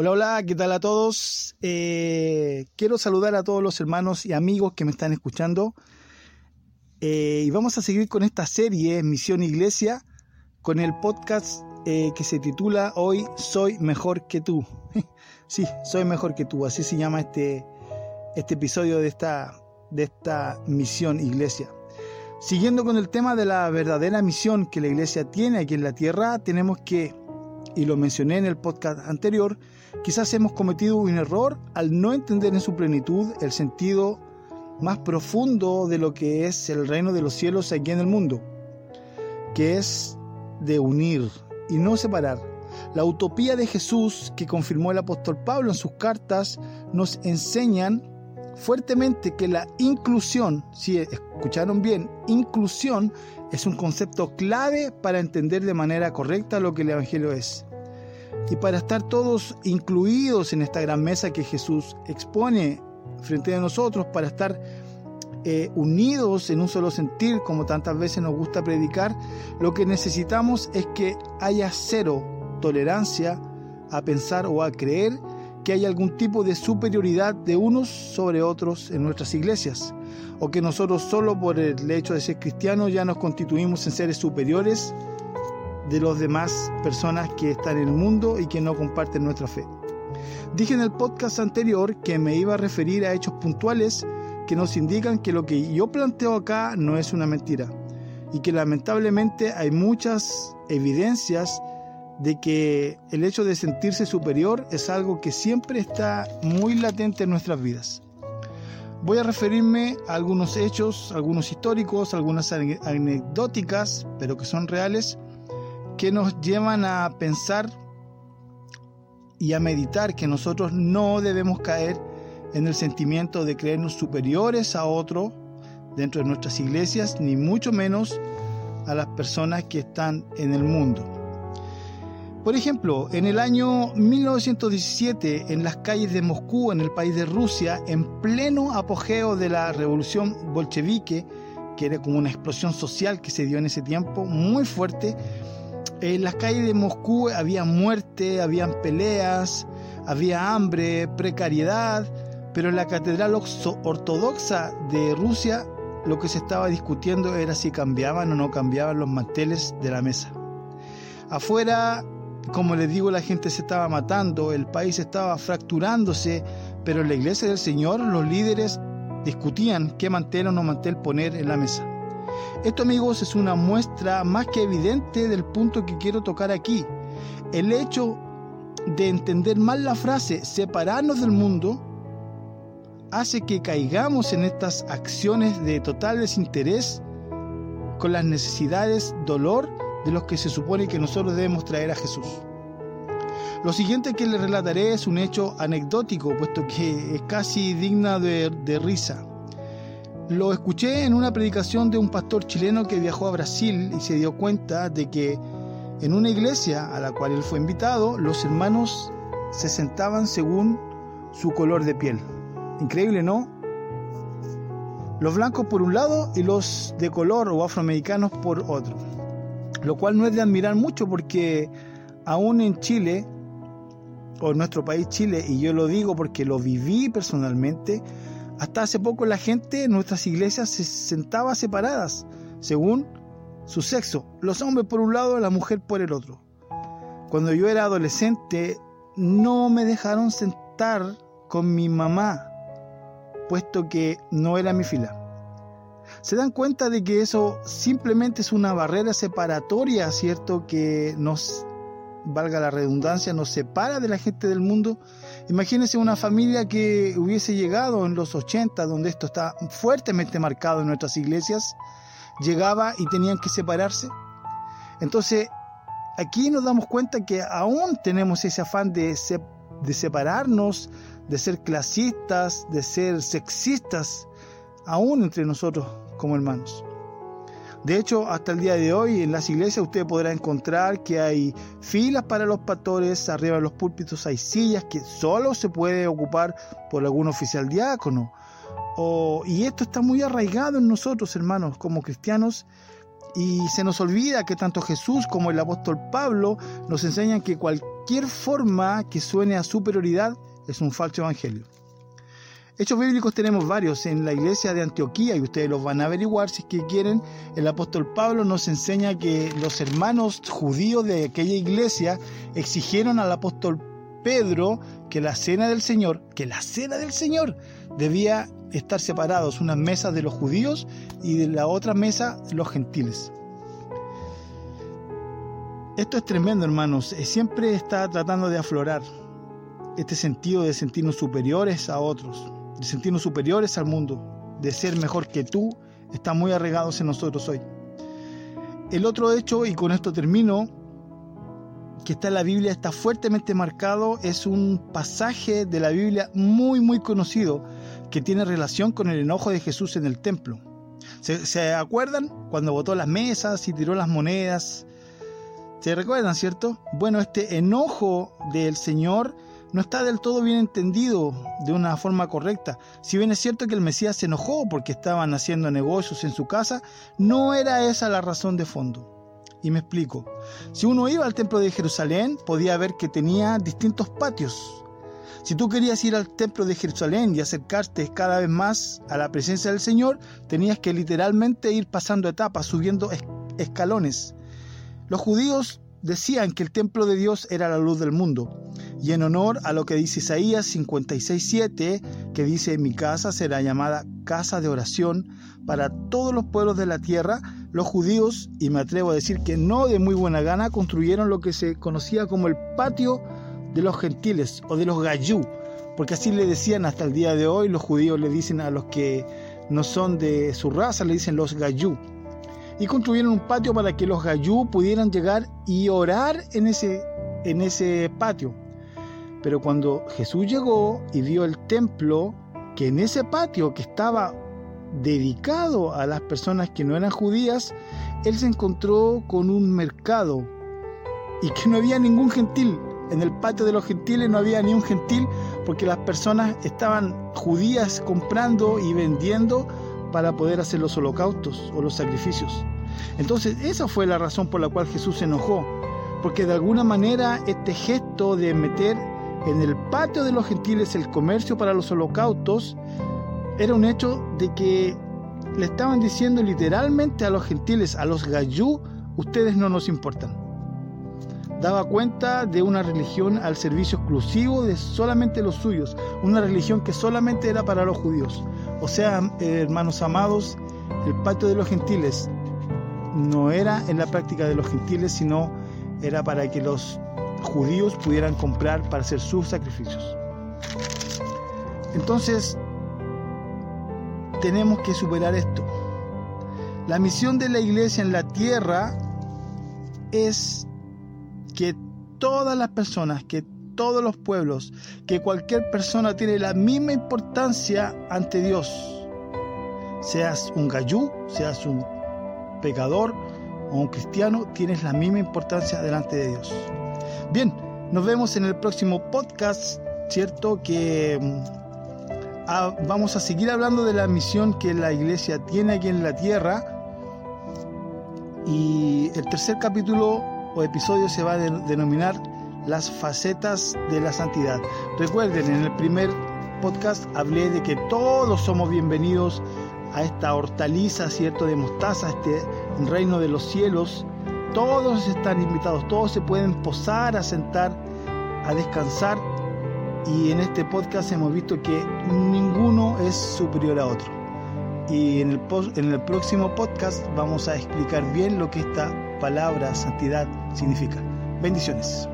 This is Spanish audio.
Hola, hola, ¿qué tal a todos? Eh, quiero saludar a todos los hermanos y amigos que me están escuchando. Eh, y vamos a seguir con esta serie, Misión Iglesia, con el podcast eh, que se titula hoy Soy mejor que tú. sí, soy mejor que tú, así se llama este, este episodio de esta, de esta Misión Iglesia. Siguiendo con el tema de la verdadera misión que la iglesia tiene aquí en la tierra, tenemos que, y lo mencioné en el podcast anterior, Quizás hemos cometido un error al no entender en su plenitud el sentido más profundo de lo que es el reino de los cielos aquí en el mundo, que es de unir y no separar. La utopía de Jesús que confirmó el apóstol Pablo en sus cartas nos enseñan fuertemente que la inclusión, si escucharon bien, inclusión es un concepto clave para entender de manera correcta lo que el Evangelio es y para estar todos incluidos en esta gran mesa que Jesús expone frente a nosotros, para estar eh, unidos en un solo sentir, como tantas veces nos gusta predicar, lo que necesitamos es que haya cero tolerancia a pensar o a creer que hay algún tipo de superioridad de unos sobre otros en nuestras iglesias, o que nosotros solo por el hecho de ser cristianos ya nos constituimos en seres superiores de los demás personas que están en el mundo y que no comparten nuestra fe. Dije en el podcast anterior que me iba a referir a hechos puntuales que nos indican que lo que yo planteo acá no es una mentira y que lamentablemente hay muchas evidencias de que el hecho de sentirse superior es algo que siempre está muy latente en nuestras vidas. Voy a referirme a algunos hechos, algunos históricos, algunas anecdóticas, pero que son reales, que nos llevan a pensar y a meditar que nosotros no debemos caer en el sentimiento de creernos superiores a otro dentro de nuestras iglesias, ni mucho menos a las personas que están en el mundo. Por ejemplo, en el año 1917, en las calles de Moscú, en el país de Rusia, en pleno apogeo de la revolución bolchevique, que era como una explosión social que se dio en ese tiempo, muy fuerte, en las calles de Moscú había muerte, habían peleas, había hambre, precariedad, pero en la catedral ortodoxa de Rusia lo que se estaba discutiendo era si cambiaban o no cambiaban los manteles de la mesa. Afuera, como les digo, la gente se estaba matando, el país estaba fracturándose, pero en la iglesia del Señor los líderes discutían qué mantel o no mantel poner en la mesa. Esto amigos es una muestra más que evidente del punto que quiero tocar aquí. El hecho de entender mal la frase separarnos del mundo hace que caigamos en estas acciones de total desinterés con las necesidades, dolor de los que se supone que nosotros debemos traer a Jesús. Lo siguiente que les relataré es un hecho anecdótico, puesto que es casi digna de, de risa. Lo escuché en una predicación de un pastor chileno que viajó a Brasil y se dio cuenta de que en una iglesia a la cual él fue invitado, los hermanos se sentaban según su color de piel. Increíble, ¿no? Los blancos por un lado y los de color o afroamericanos por otro. Lo cual no es de admirar mucho porque aún en Chile, o en nuestro país Chile, y yo lo digo porque lo viví personalmente, hasta hace poco la gente en nuestras iglesias se sentaba separadas, según su sexo. Los hombres por un lado, la mujer por el otro. Cuando yo era adolescente, no me dejaron sentar con mi mamá, puesto que no era mi fila. Se dan cuenta de que eso simplemente es una barrera separatoria, ¿cierto? Que nos, valga la redundancia, nos separa de la gente del mundo Imagínense una familia que hubiese llegado en los 80, donde esto está fuertemente marcado en nuestras iglesias, llegaba y tenían que separarse. Entonces, aquí nos damos cuenta que aún tenemos ese afán de, de separarnos, de ser clasistas, de ser sexistas, aún entre nosotros como hermanos. De hecho, hasta el día de hoy en las iglesias usted podrá encontrar que hay filas para los pastores, arriba de los púlpitos hay sillas que solo se puede ocupar por algún oficial diácono. y esto está muy arraigado en nosotros, hermanos, como cristianos, Y se nos olvida que tanto Jesús como el apóstol Pablo nos enseñan que cualquier forma que suene a superioridad es un falso evangelio. Hechos bíblicos tenemos varios en la iglesia de Antioquía y ustedes los van a averiguar si es que quieren. El apóstol Pablo nos enseña que los hermanos judíos de aquella iglesia exigieron al apóstol Pedro que la cena del Señor, que la cena del Señor debía estar separados, unas mesas de los judíos y de la otra mesa los gentiles. Esto es tremendo, hermanos. Siempre está tratando de aflorar este sentido de sentirnos superiores a otros de sentirnos superiores al mundo, de ser mejor que tú, están muy arraigados en nosotros hoy. El otro hecho, y con esto termino, que está en la Biblia, está fuertemente marcado, es un pasaje de la Biblia muy, muy conocido, que tiene relación con el enojo de Jesús en el templo. ¿Se, ¿Se, acuerdan? Cuando botó las mesas y tiró las monedas. ¿Se recuerdan, cierto? Bueno, este enojo del Señor no está del todo bien entendido de una forma correcta. Si bien es cierto que el Mesías se enojó porque estaban haciendo negocios en su casa, no era esa la razón de fondo. Y me explico. Si uno iba al templo de Jerusalén, podía ver que tenía distintos patios. Si tú querías ir al templo de Jerusalén y acercarte cada vez más a la presencia del Señor, tenías que literalmente ir pasando etapas, subiendo escalones. Los judíos decían que el templo de Dios era la luz del mundo. Y en honor a lo que dice Isaías 56.7, que dice, mi casa será llamada casa de oración para todos los pueblos de la tierra, los judíos, y me atrevo a decir que no de muy buena gana, construyeron lo que se conocía como el patio de los gentiles o de los gayú, porque así le decían hasta el día de hoy, los judíos le dicen a los que no son de su raza, le dicen los gayú y construyeron un patio para que los gayú pudieran llegar y orar en ese, en ese patio. Pero cuando Jesús llegó y vio el templo, que en ese patio que estaba dedicado a las personas que no eran judías, él se encontró con un mercado y que no había ningún gentil. En el patio de los gentiles no había ni un gentil porque las personas estaban judías comprando y vendiendo para poder hacer los holocaustos o los sacrificios. Entonces esa fue la razón por la cual Jesús se enojó, porque de alguna manera este gesto de meter en el patio de los gentiles el comercio para los holocaustos era un hecho de que le estaban diciendo literalmente a los gentiles, a los gayú, ustedes no nos importan. Daba cuenta de una religión al servicio exclusivo de solamente los suyos, una religión que solamente era para los judíos. O sea, hermanos amados, el patio de los gentiles no era en la práctica de los gentiles, sino era para que los judíos pudieran comprar para hacer sus sacrificios. Entonces, tenemos que superar esto. La misión de la iglesia en la tierra es que todas las personas, que todos los pueblos, que cualquier persona tiene la misma importancia ante Dios. Seas un gayú, seas un pecador o un cristiano, tienes la misma importancia delante de Dios. Bien, nos vemos en el próximo podcast, ¿cierto? Que mm, ah, vamos a seguir hablando de la misión que la iglesia tiene aquí en la tierra. Y el tercer capítulo o episodio se va a denominar las facetas de la santidad. Recuerden, en el primer podcast hablé de que todos somos bienvenidos a esta hortaliza, ¿cierto?, de mostaza, este reino de los cielos. Todos están invitados, todos se pueden posar, a sentar, a descansar. Y en este podcast hemos visto que ninguno es superior a otro. Y en el, en el próximo podcast vamos a explicar bien lo que esta palabra santidad significa. Bendiciones.